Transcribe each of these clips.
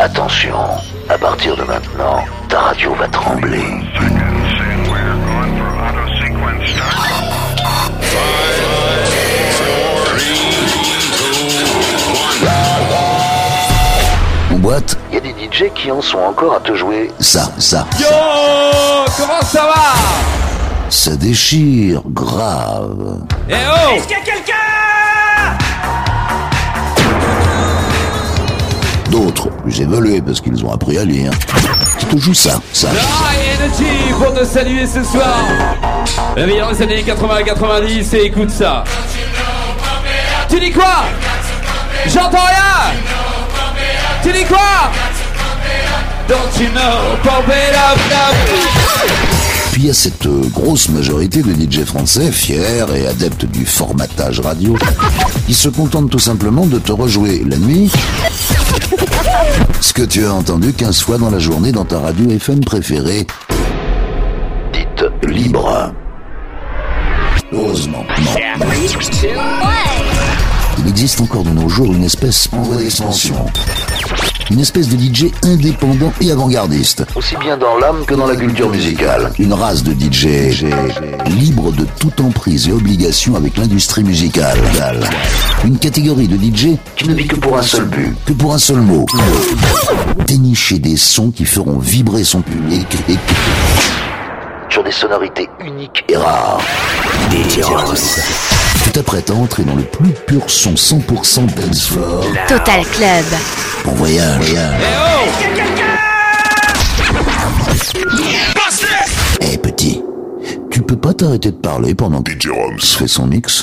Attention, à partir de maintenant, ta radio va trembler. En boîte, Il y a des DJ qui en sont encore à te jouer. ça, ça, Yo Comment ça va? Ça déchire grave. Eh oh D'autres, plus évolués parce qu'ils ont appris à lire, qui te jouent ça, ça. Ah, Energy pour te saluer ce soir. La meilleure des années 80-90 et écoute ça. Tu dis quoi? J'entends rien. Tu dis quoi? Puis il y a cette euh, grosse majorité de DJ français, fiers et adeptes du formatage radio, qui se contentent tout simplement de te rejouer la nuit ce que tu as entendu 15 fois dans la journée dans ta radio FM préférée, Dites libre. Heureusement, non, non. Il existe encore de nos jours une espèce en voie d'expansion. Une espèce de DJ indépendant et avant-gardiste. aussi bien dans l'âme que dans la culture musicale. Une race de DJ libre de toute emprise et obligation avec l'industrie musicale. Une catégorie de DJ Qui ne vit que pour un seul but. que pour un seul mot. Dénicher des sons qui feront vibrer son public et Sur des sonorités uniques et rares. Tu t'apprêtes à entrer dans le plus pur son 100% dance floor. Total Club. Bon voyage. Eh petit, tu peux pas t'arrêter de parler pendant que DJ fait son mix?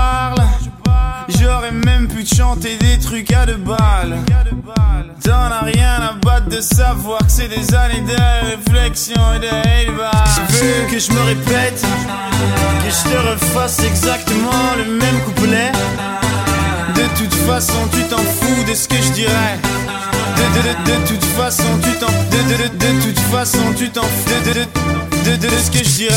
Parle. J'aurais même pu te chanter des trucs à deux balles. T'en as rien à battre de savoir que c'est des années de réflexion et de hate Tu veux que je me répète, que je te refasse exactement le même couplet? De toute façon, tu t'en fous de ce que je dirais. De, de, de, toute façon, tu t'en de, de, de, toute façon, tu t'en fous de, de, de, de, ce que je dirais.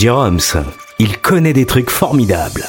Jeroms, il connaît des trucs formidables.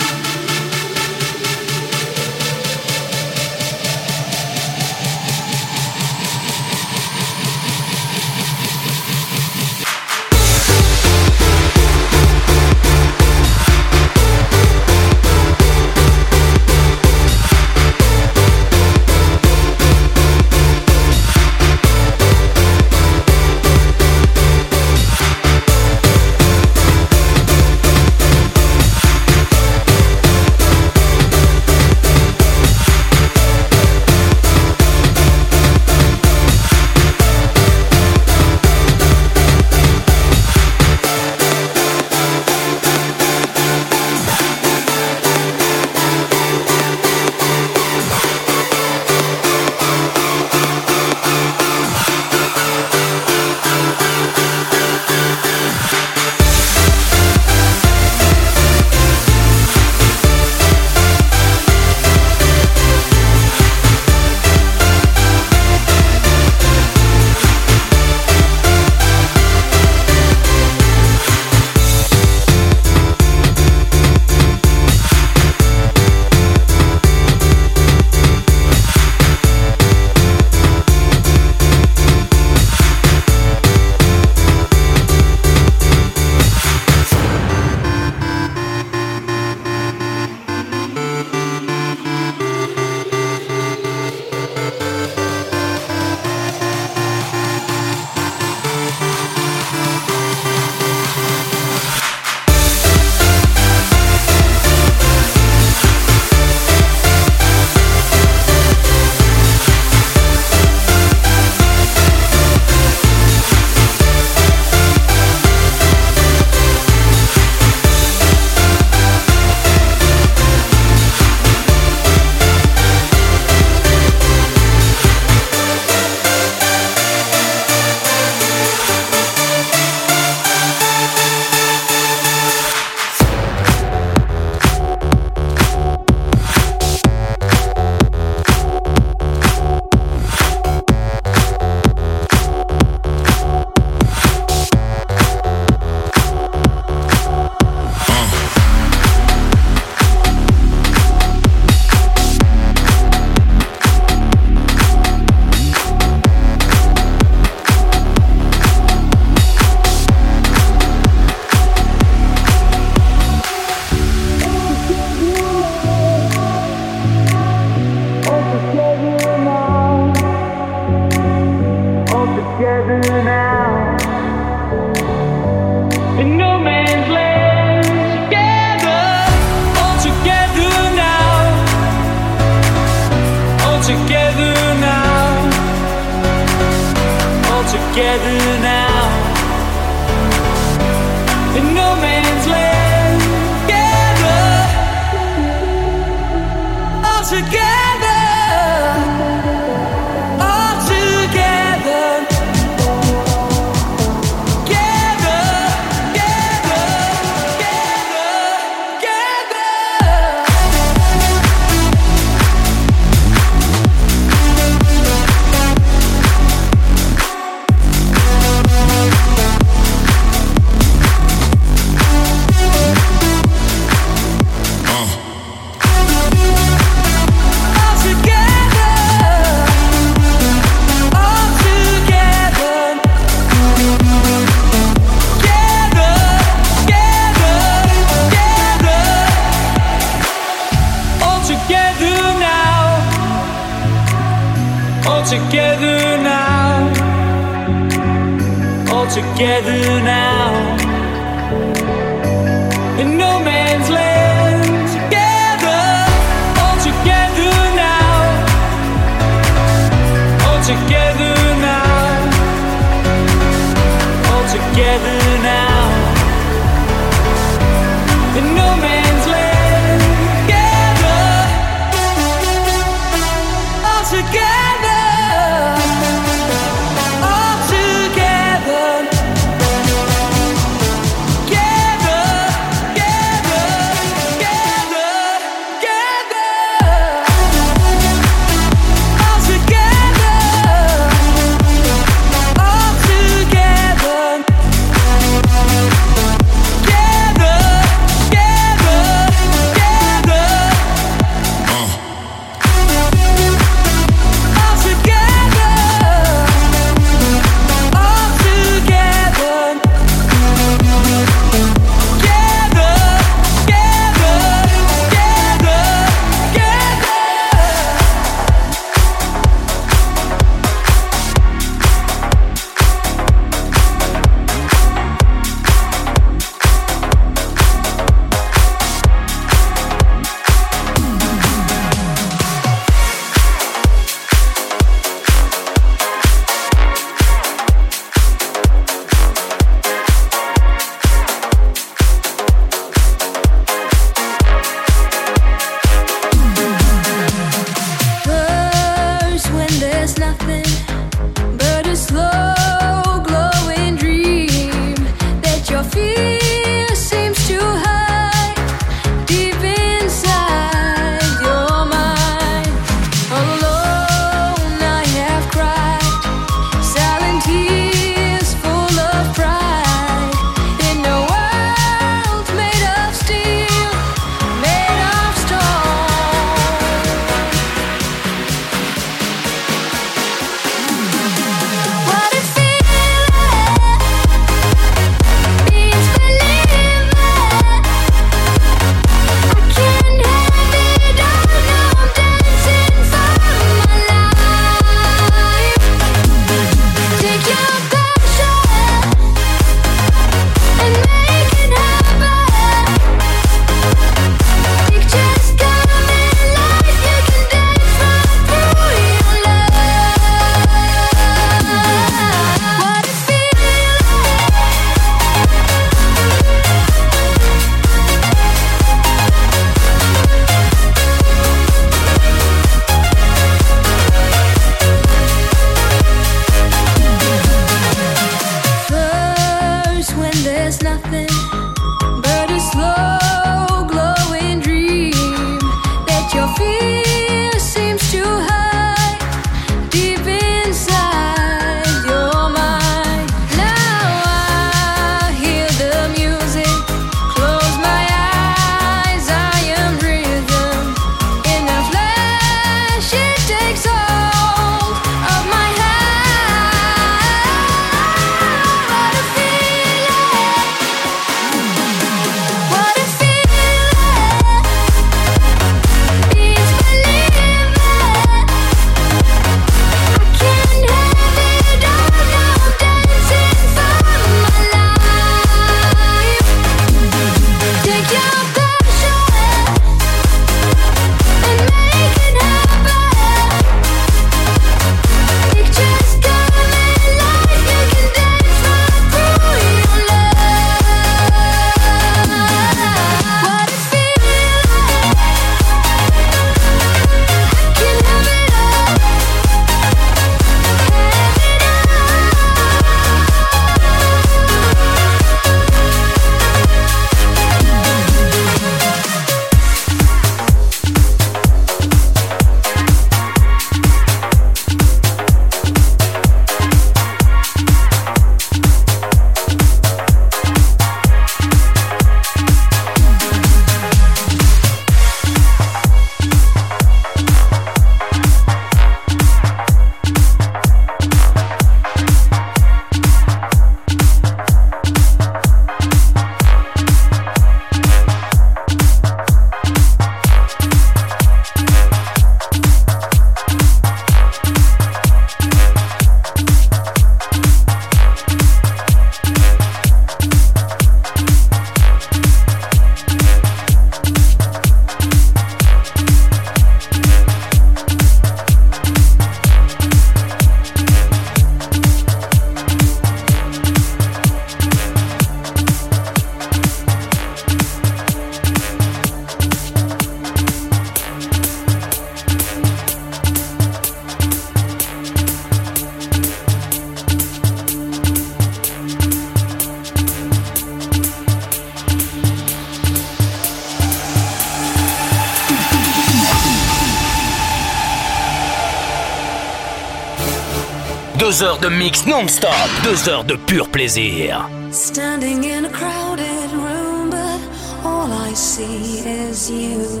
de mix non-stop, deux heures de pur plaisir. Standing in a crowded room, but all I see is you.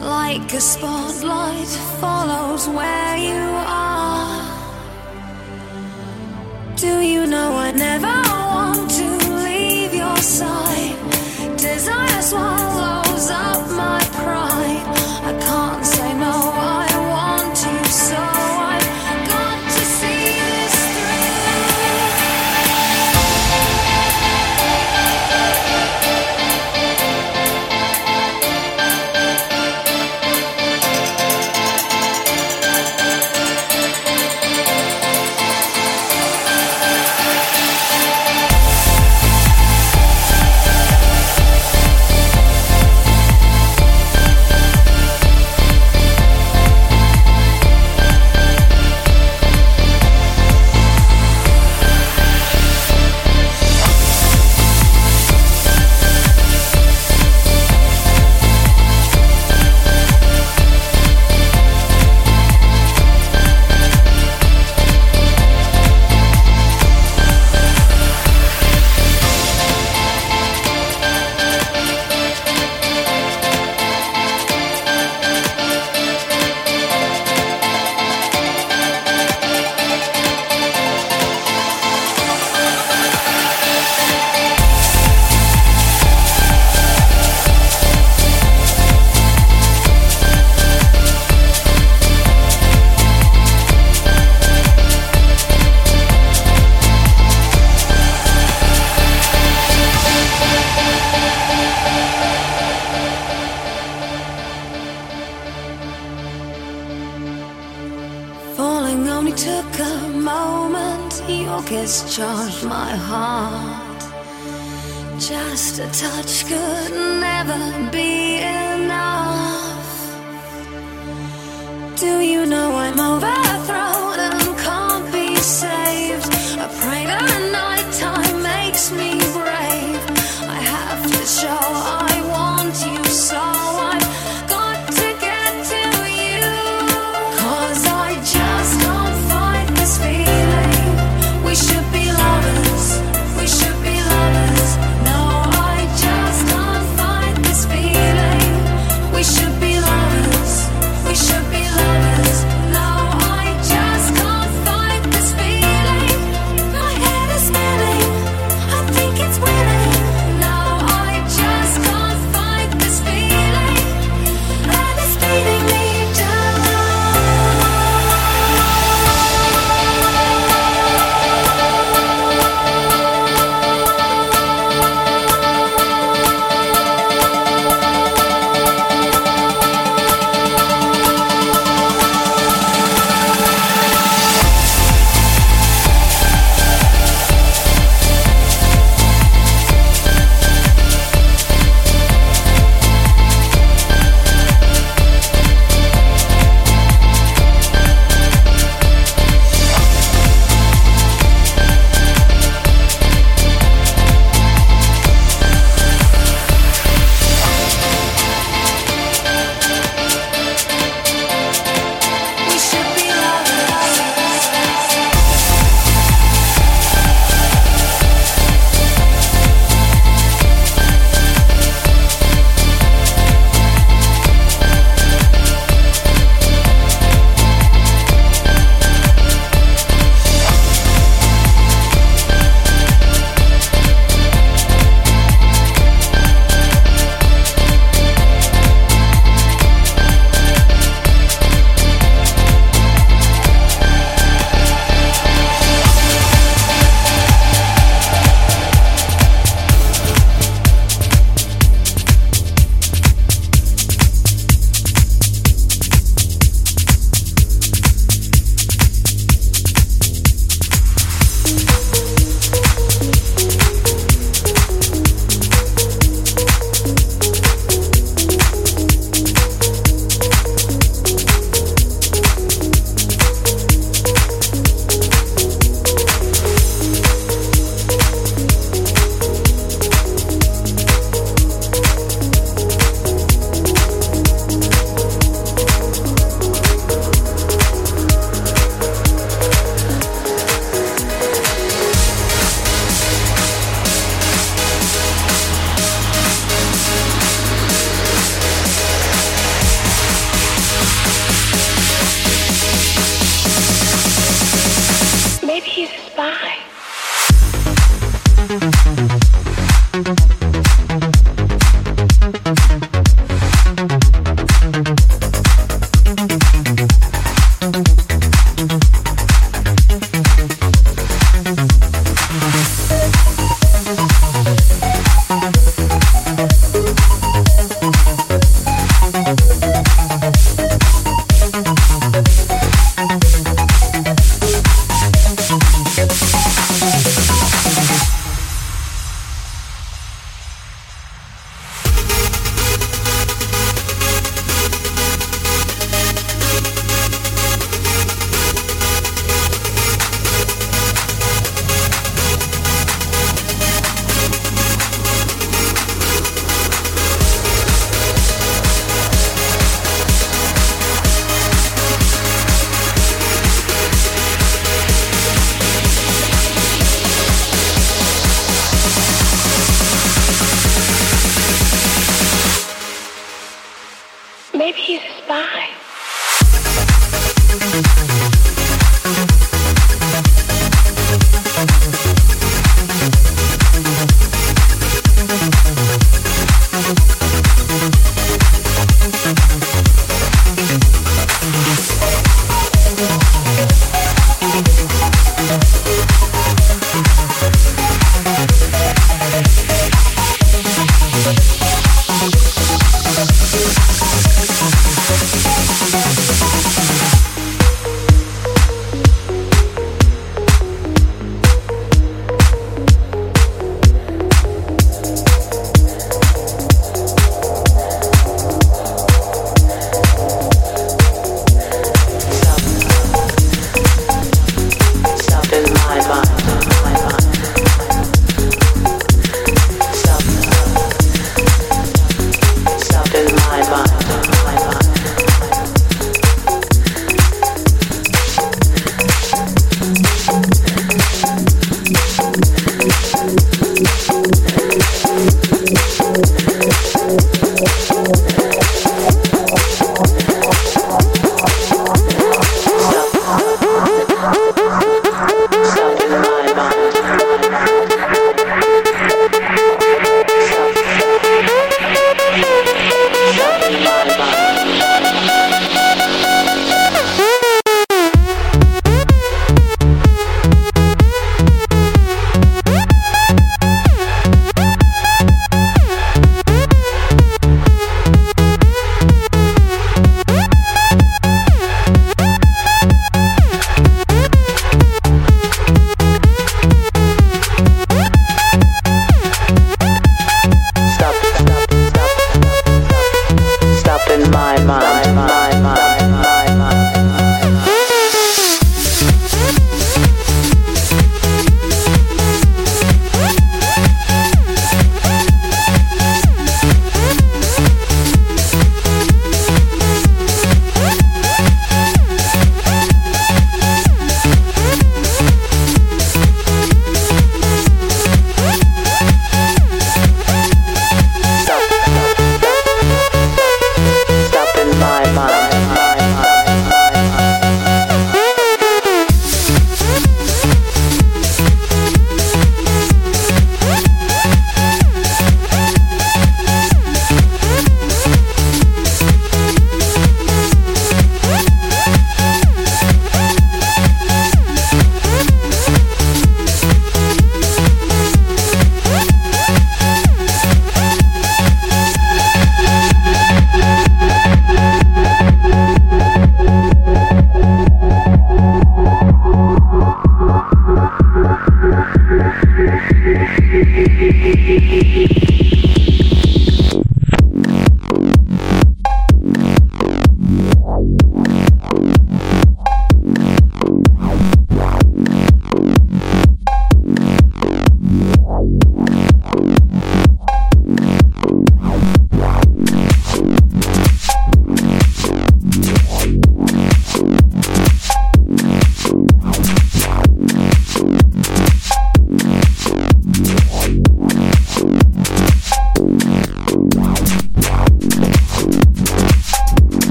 Like a spotlight follows where you are. Do you know I never want to leave your side?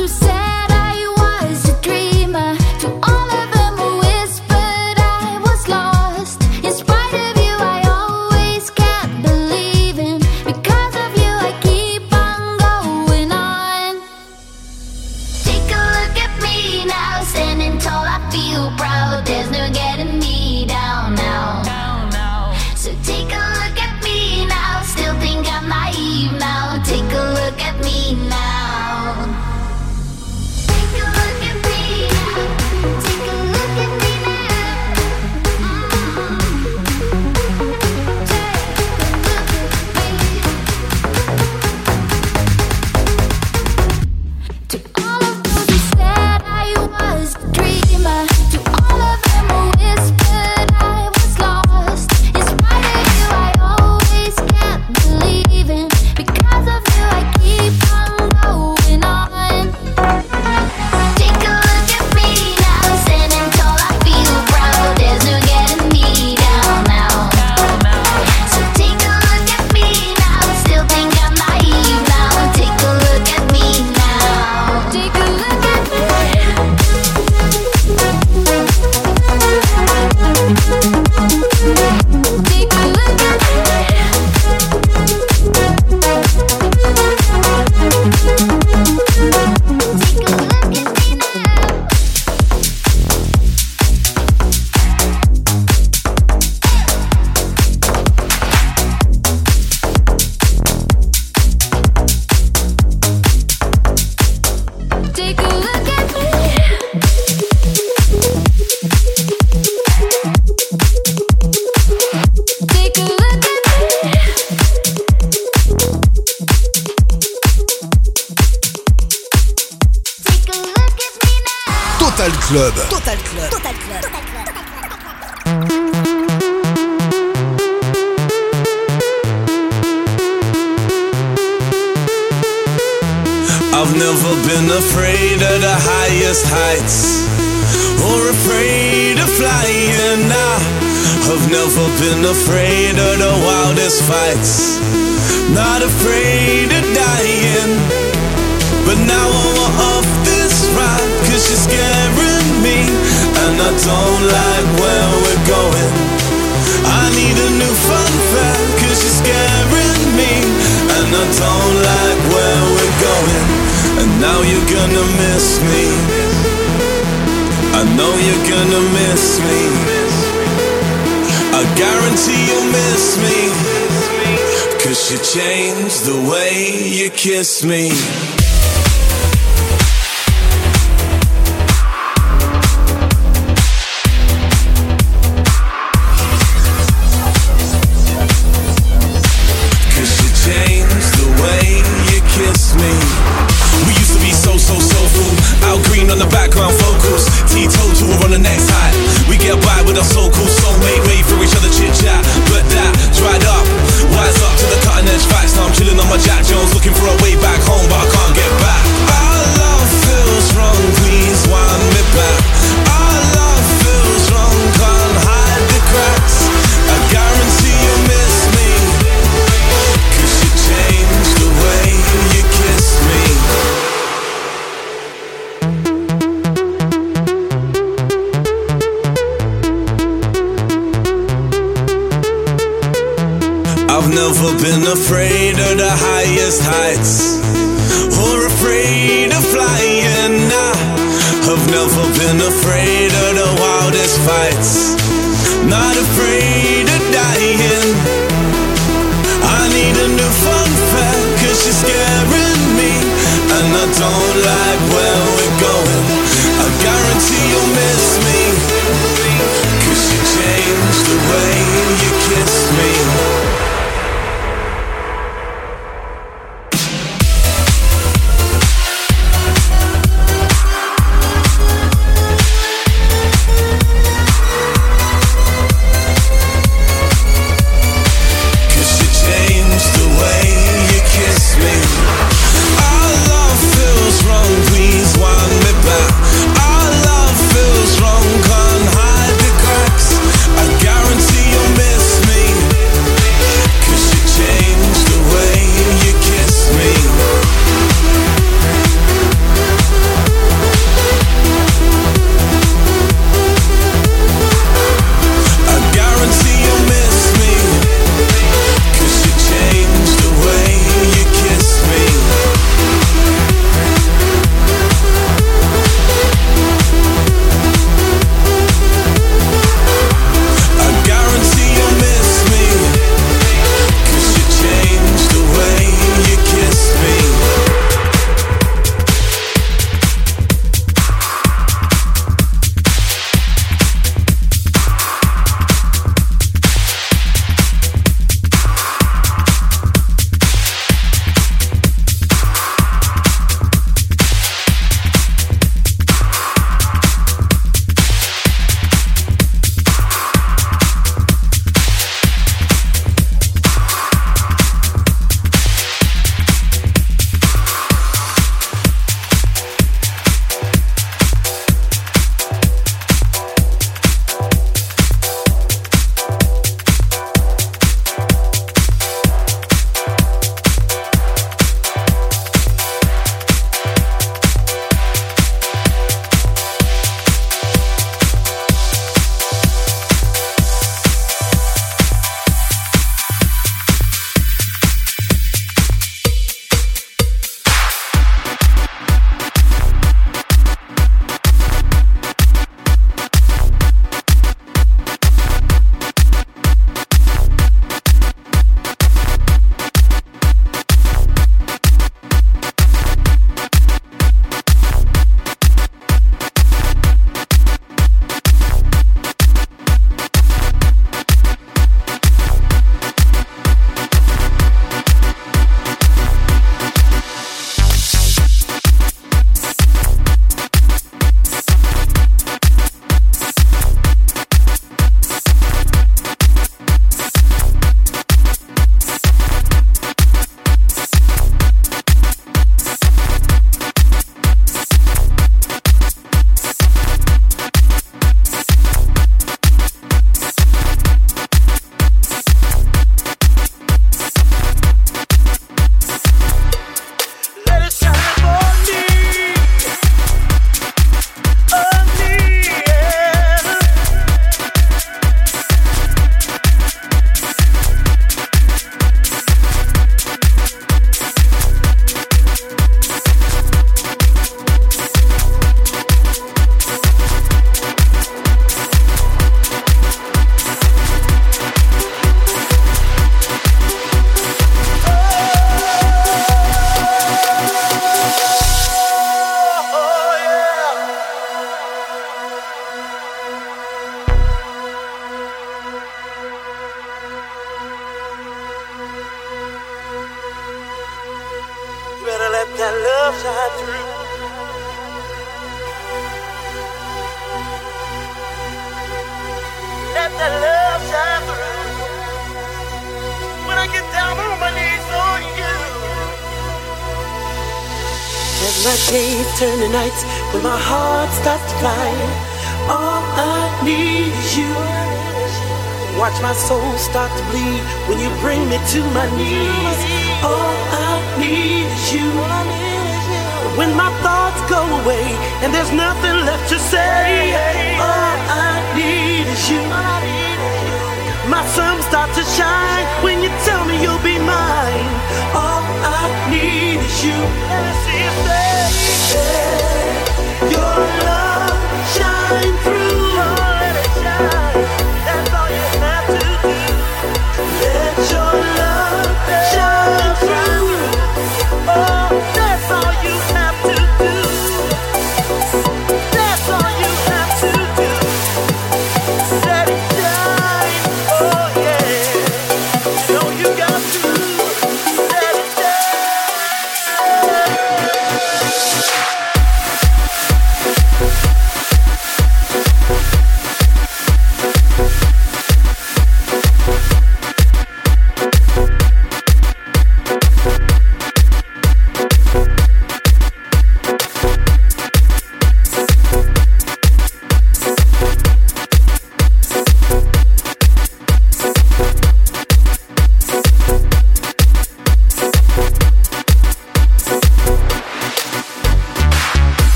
you say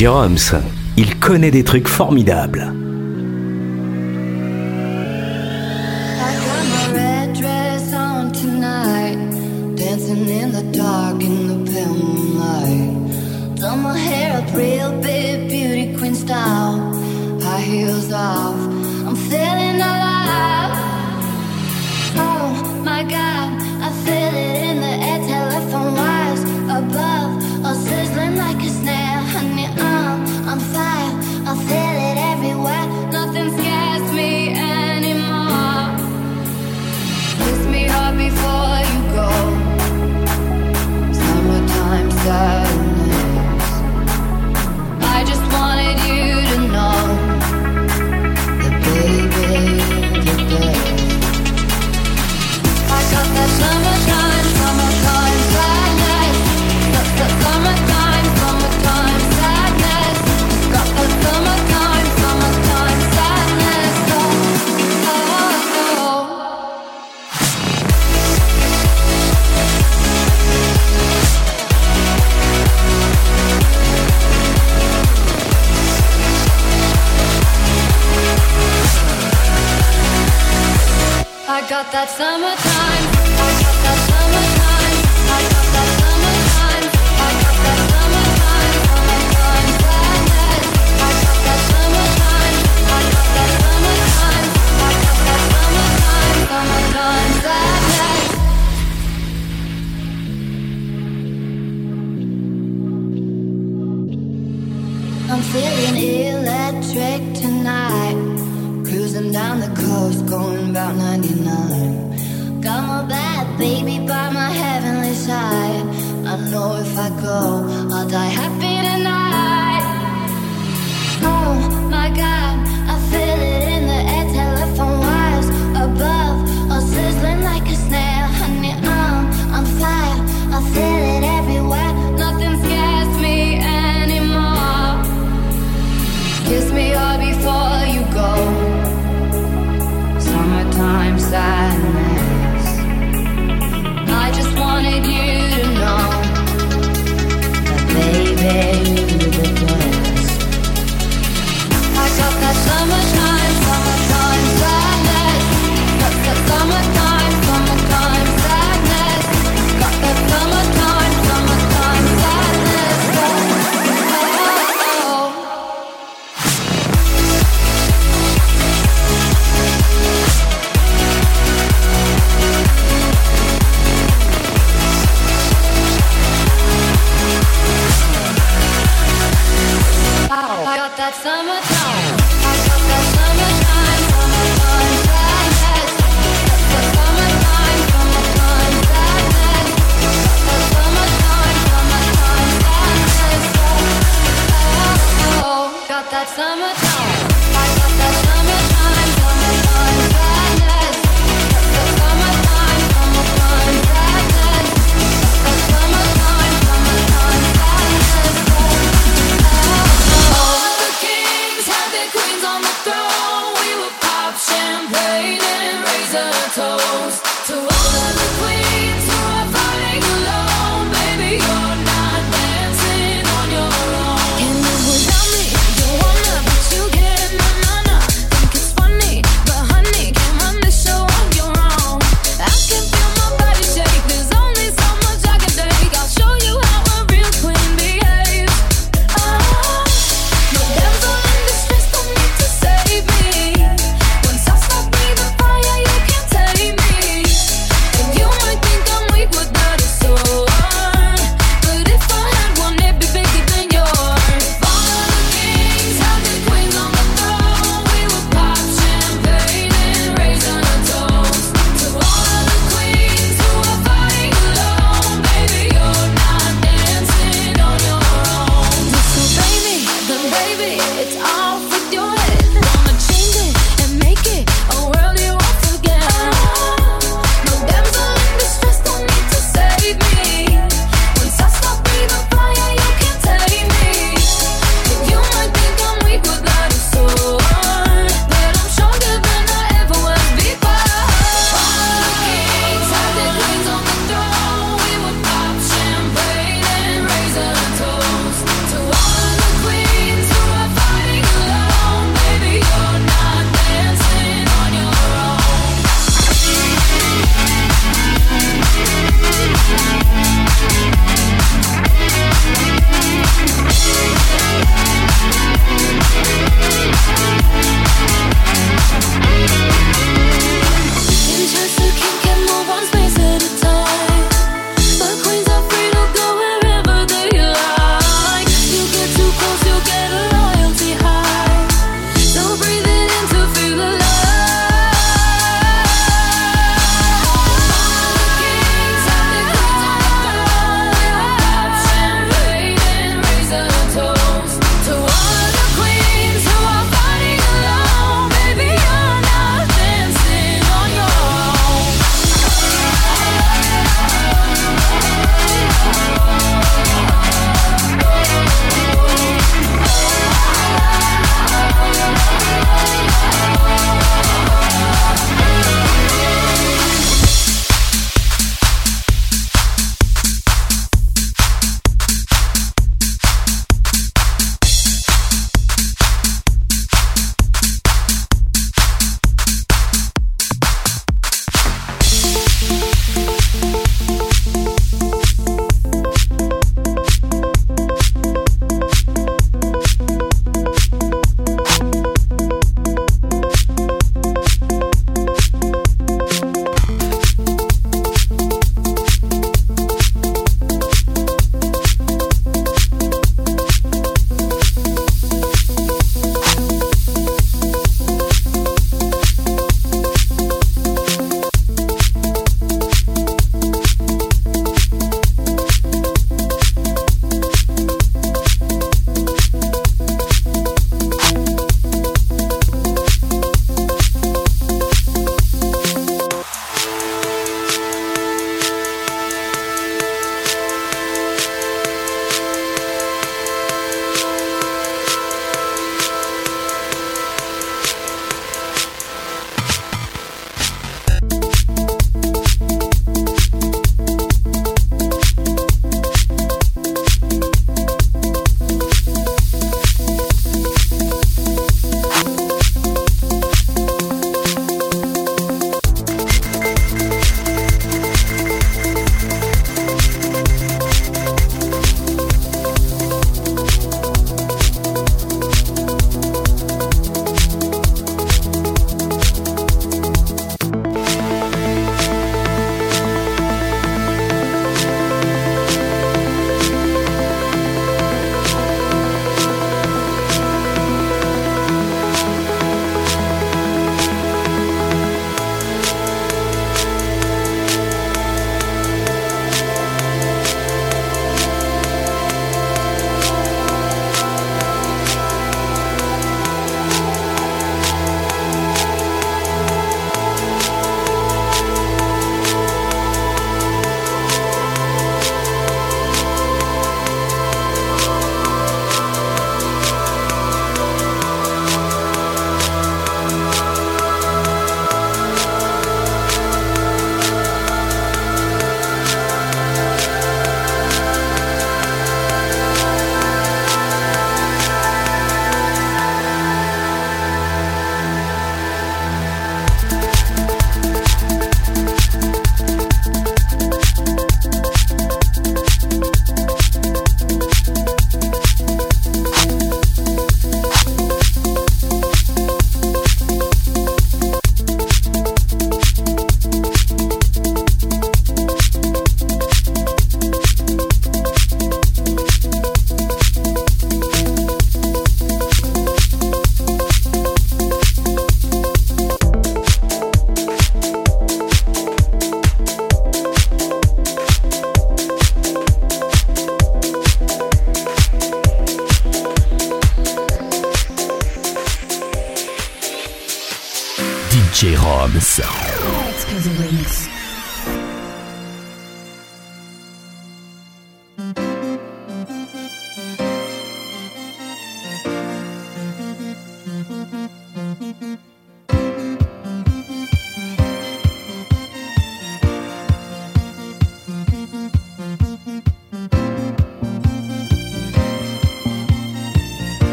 Jeroms, il connaît des trucs formidables.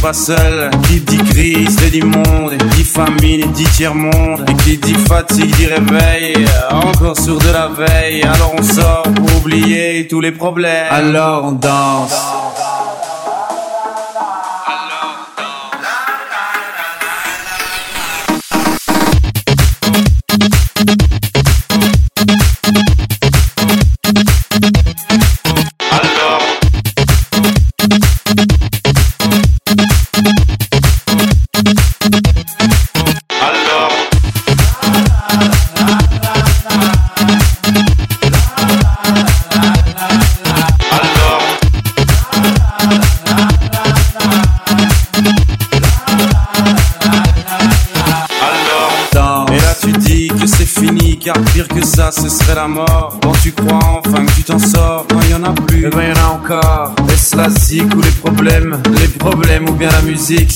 pas seul. Qui dit crise, et dit monde, dit famine, dit tiers-monde. Et qui dit fatigue, dit réveil, encore sur de la veille. Alors on sort pour oublier tous les problèmes. Alors on danse.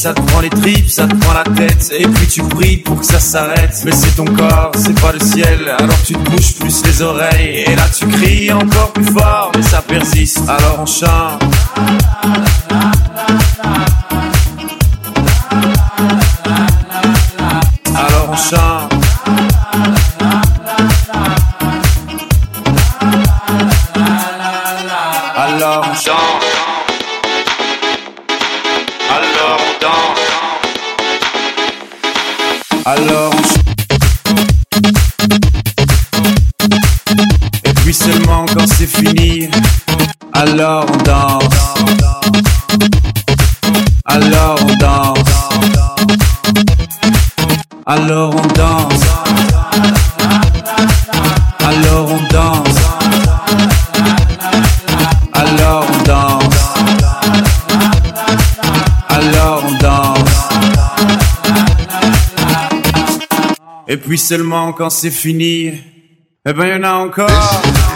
ça te prend les tripes, ça te prend la tête, et puis tu pries pour que ça s'arrête. Mais c'est ton corps, c'est pas le ciel, alors tu te bouches plus les oreilles, et là tu cries encore plus fort, mais ça persiste, alors on chante. puis seulement quand c'est fini, eh ben y en a encore.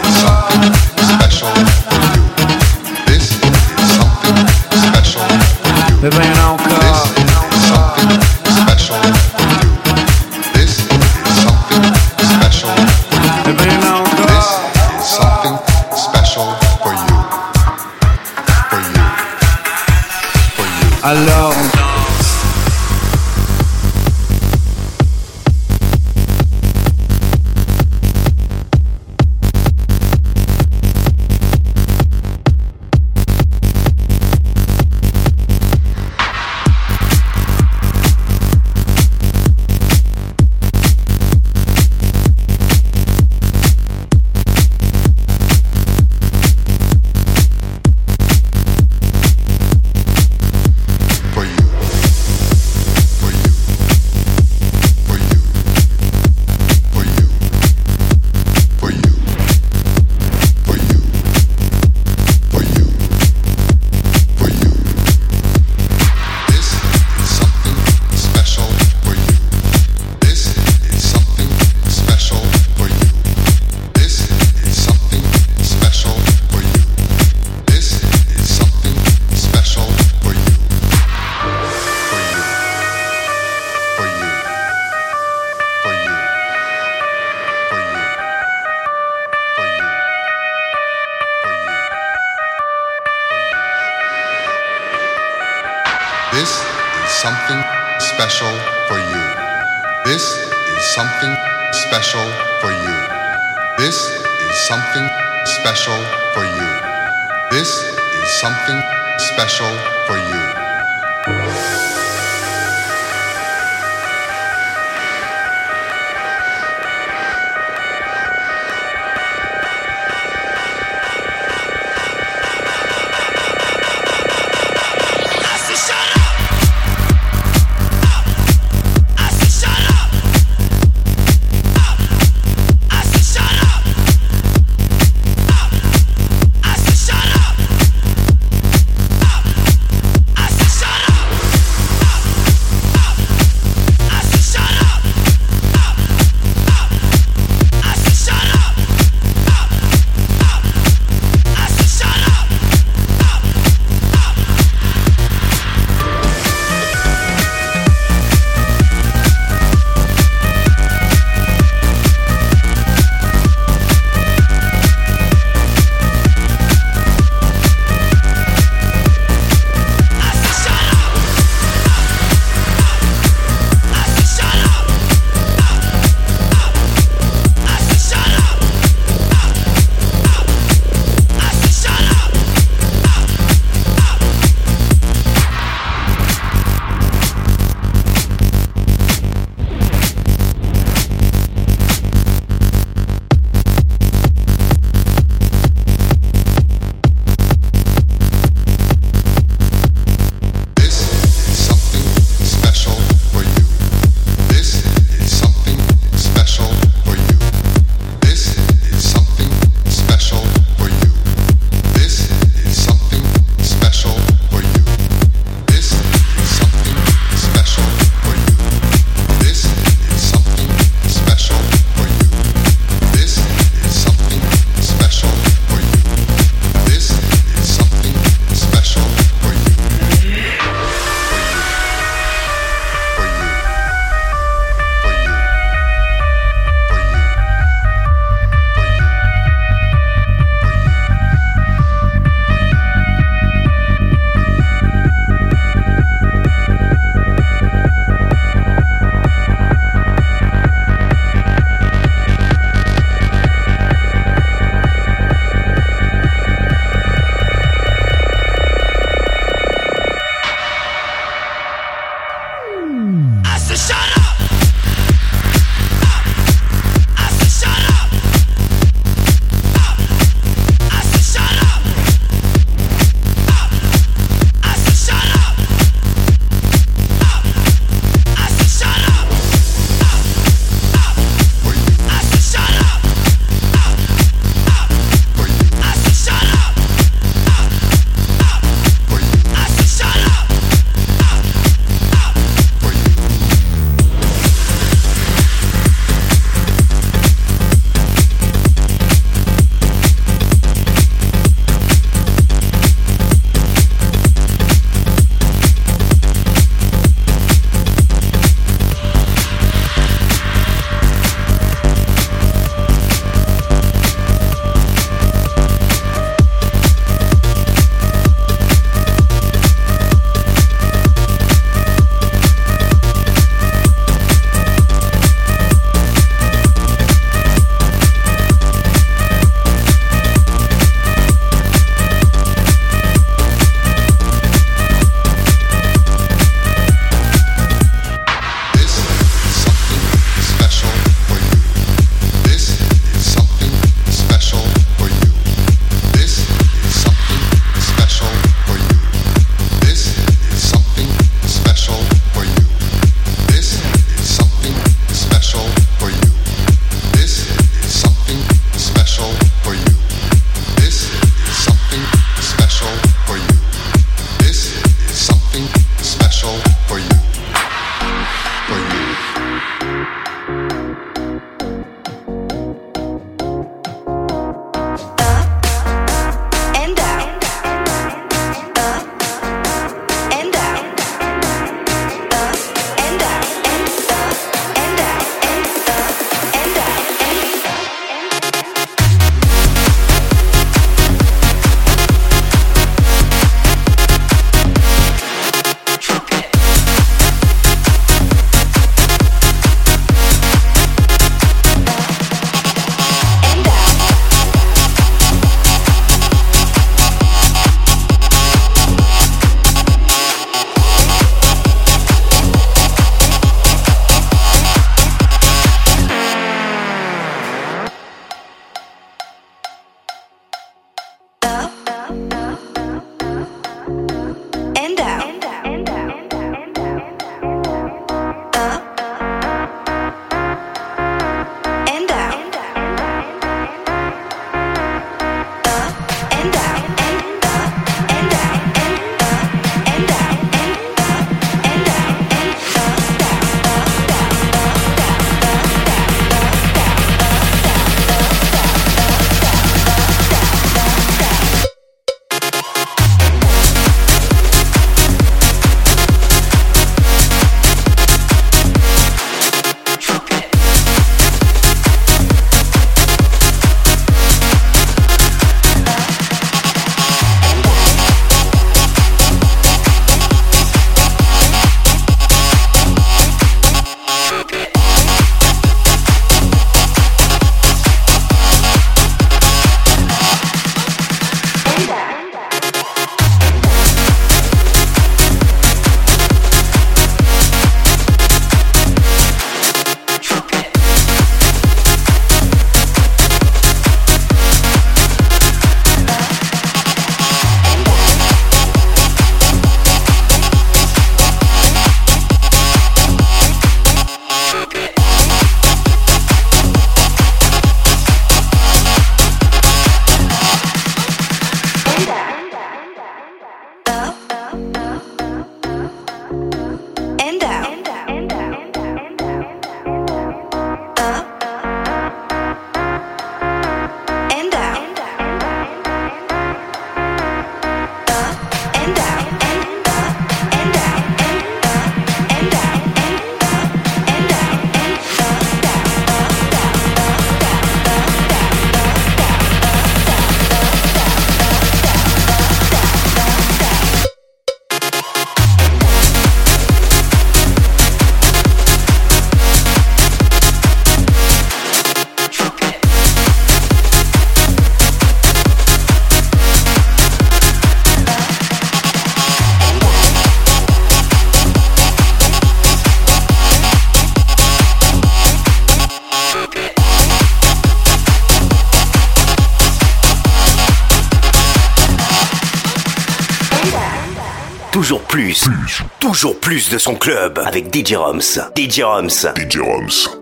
De son club avec DJ Roms. DJ Roms. DJ Roms.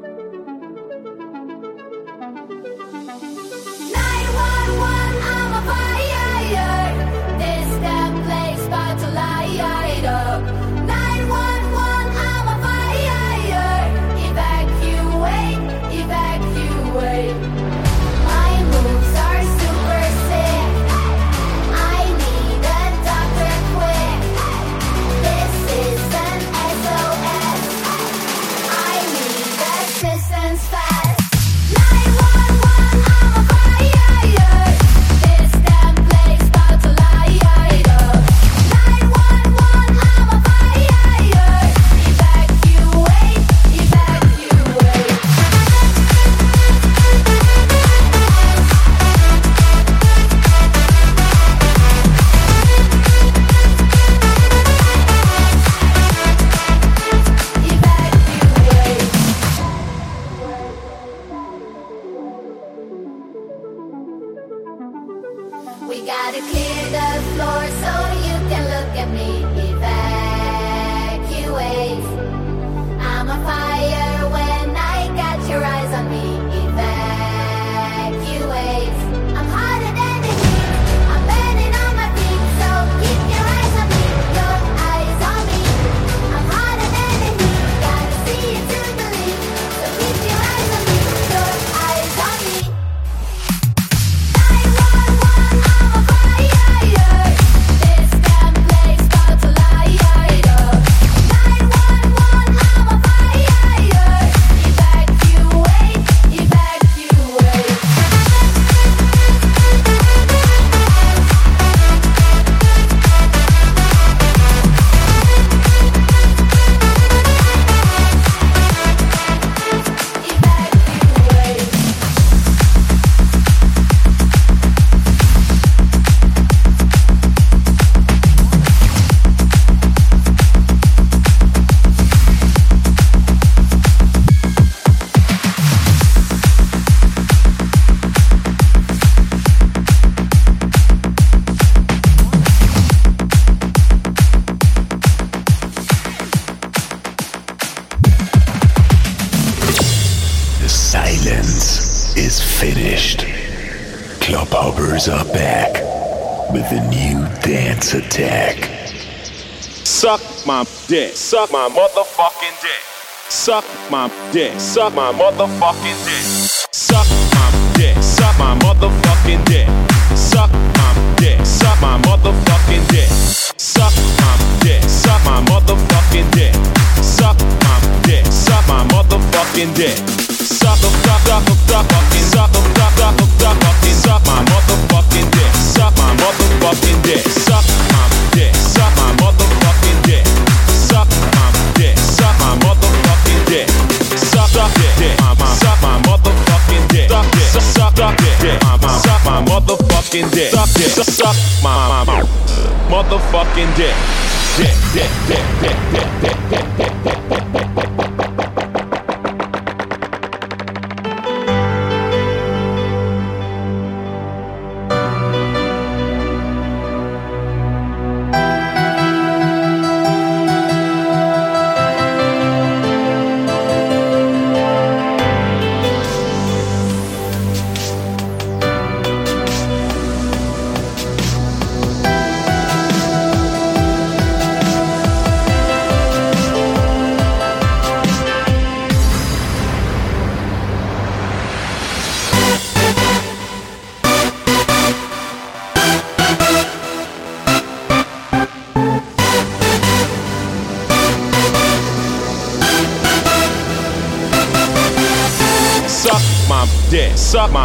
Is finished. Club hoppers are back with a new dance attack. Suck my dick. Suck my motherfucking dick. Suck my dick. Suck my motherfucking dick. Suck my dick. Suck my motherfucking dick. Suck my dick. Suck my motherfucking dick. Suck my dick. Suck my motherfucking dick. Suck my dick. Suck my motherfucking dick motherfucking dick. Suck dick. Suck, suck my, my, my motherfucking dick. Dick, dick, dick, dick, dick, dick, dick, dick, dick, dick, dick.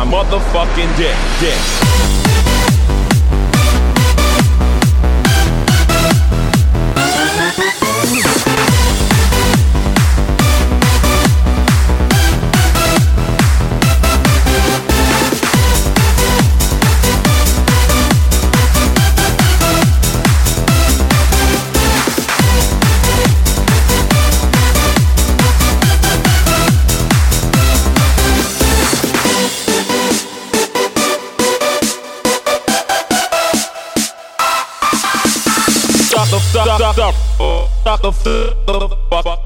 My motherfucking dick. Dick.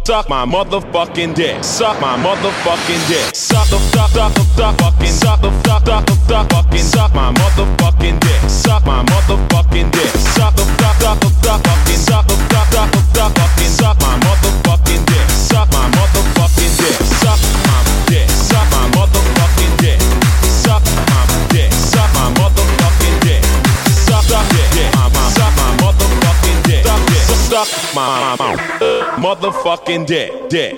Suck my motherfucking dick. Suck my motherfucking dick. Suck the suck, suck the suck, fucking suck the suck, suck the suck, fucking suck my motherfucking dick. Suck my motherfucking dick. Suck the suck, suck the suck, fucking suck the suck, suck the suck, fucking suck my motherfucking dick. Suck my motherfucking dick. Suck my. Motherfucking dead, dead.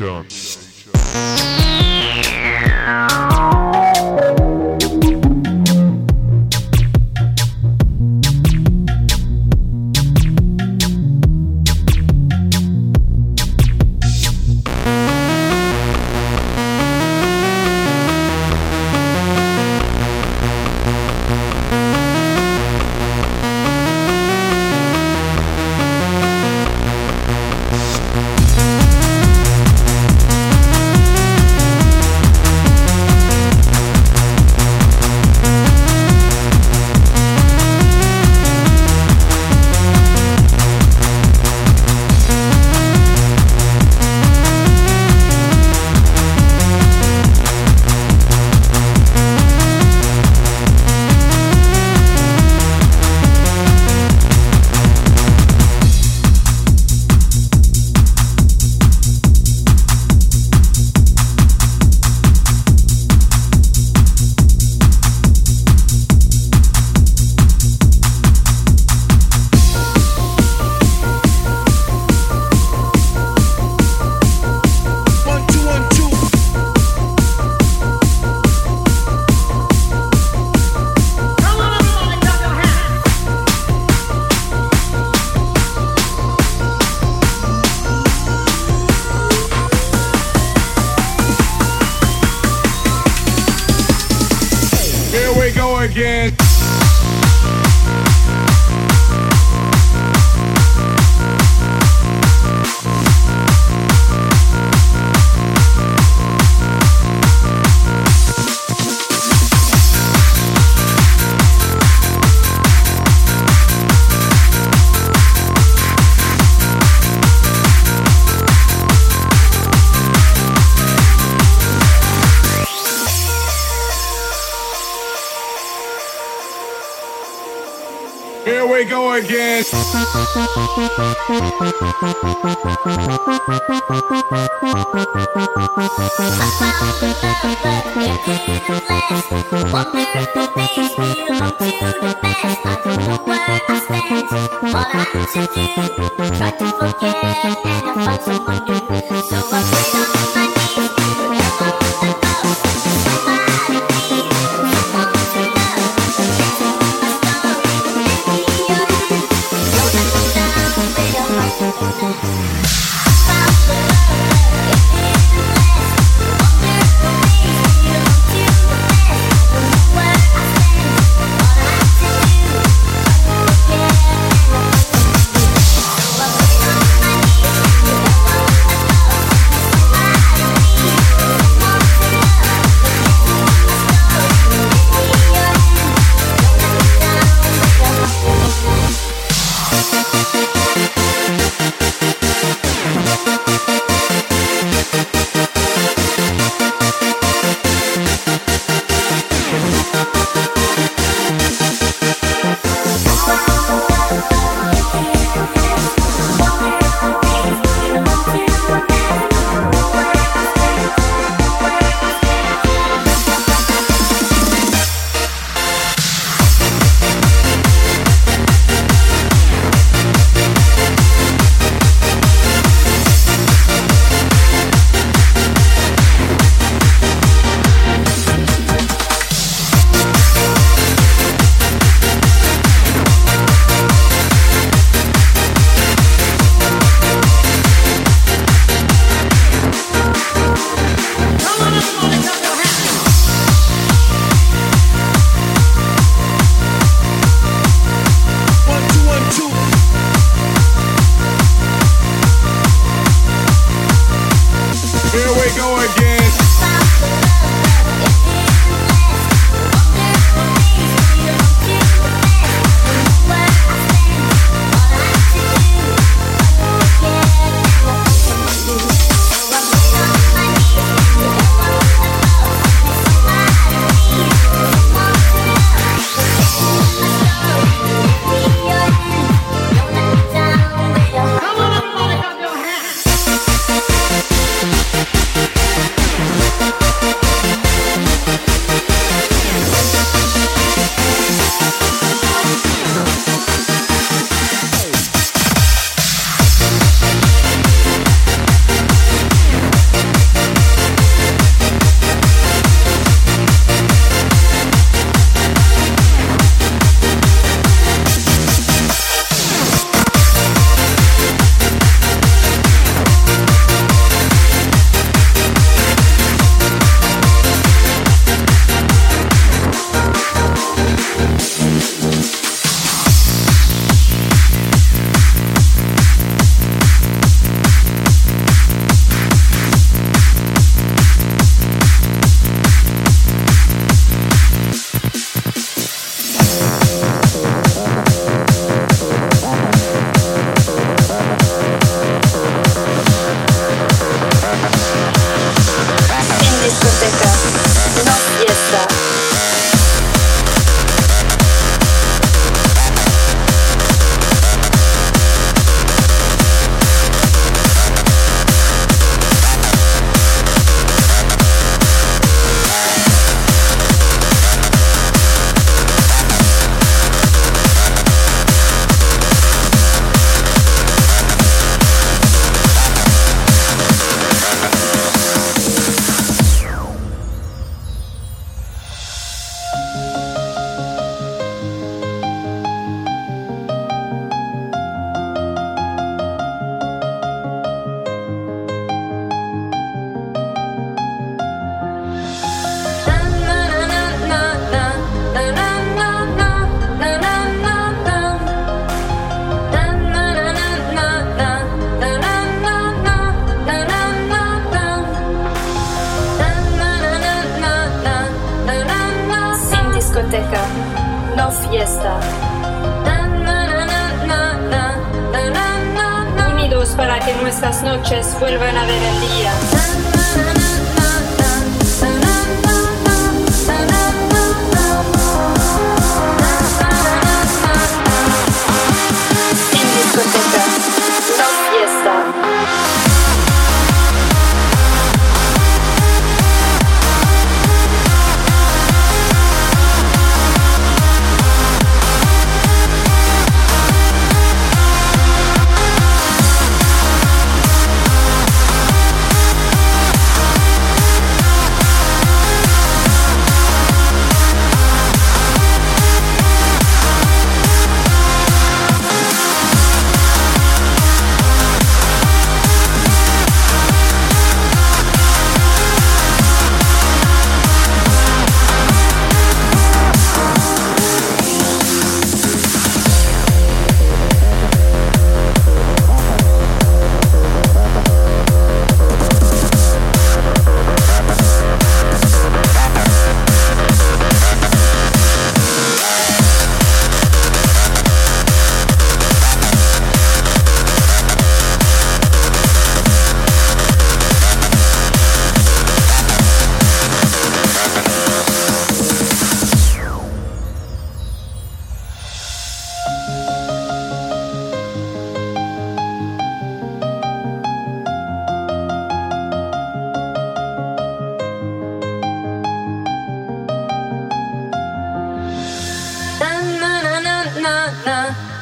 Nation.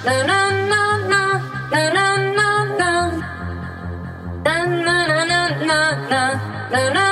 na na na na na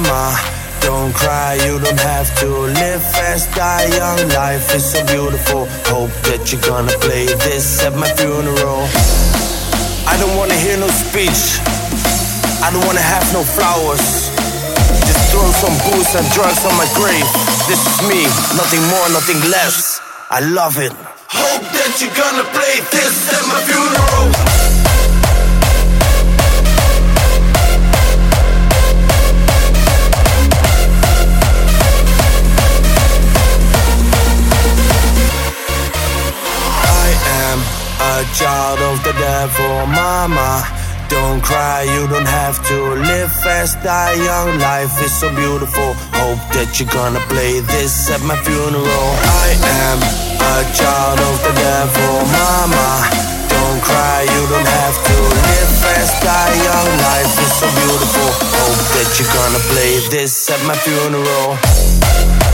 mama. Don't cry, you don't have to live fast, die young. Life is so beautiful. Hope that you're gonna play this at my funeral. I don't wanna hear no speech. I don't wanna have no flowers. Just throw some booze and drugs on my grave. This is me, nothing more, nothing less. I love it. Hope that you're gonna play this at my funeral. A child of the devil, mama. Don't cry, you don't have to live fast, die young. Life is so beautiful. Hope that you're gonna play this at my funeral. I am a child of the devil, mama. Don't cry, you don't have to live fast, die young. Life is so beautiful. Hope that you're gonna play this at my funeral.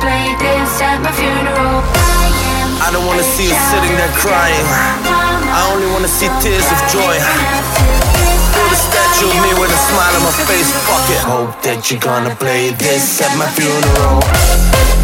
Gonna at my funeral. I. I don't wanna see you sitting there crying. I only wanna see tears of joy. Build a statue of me with a smile on my face. Fuck it. Hope that you're gonna play this at my funeral.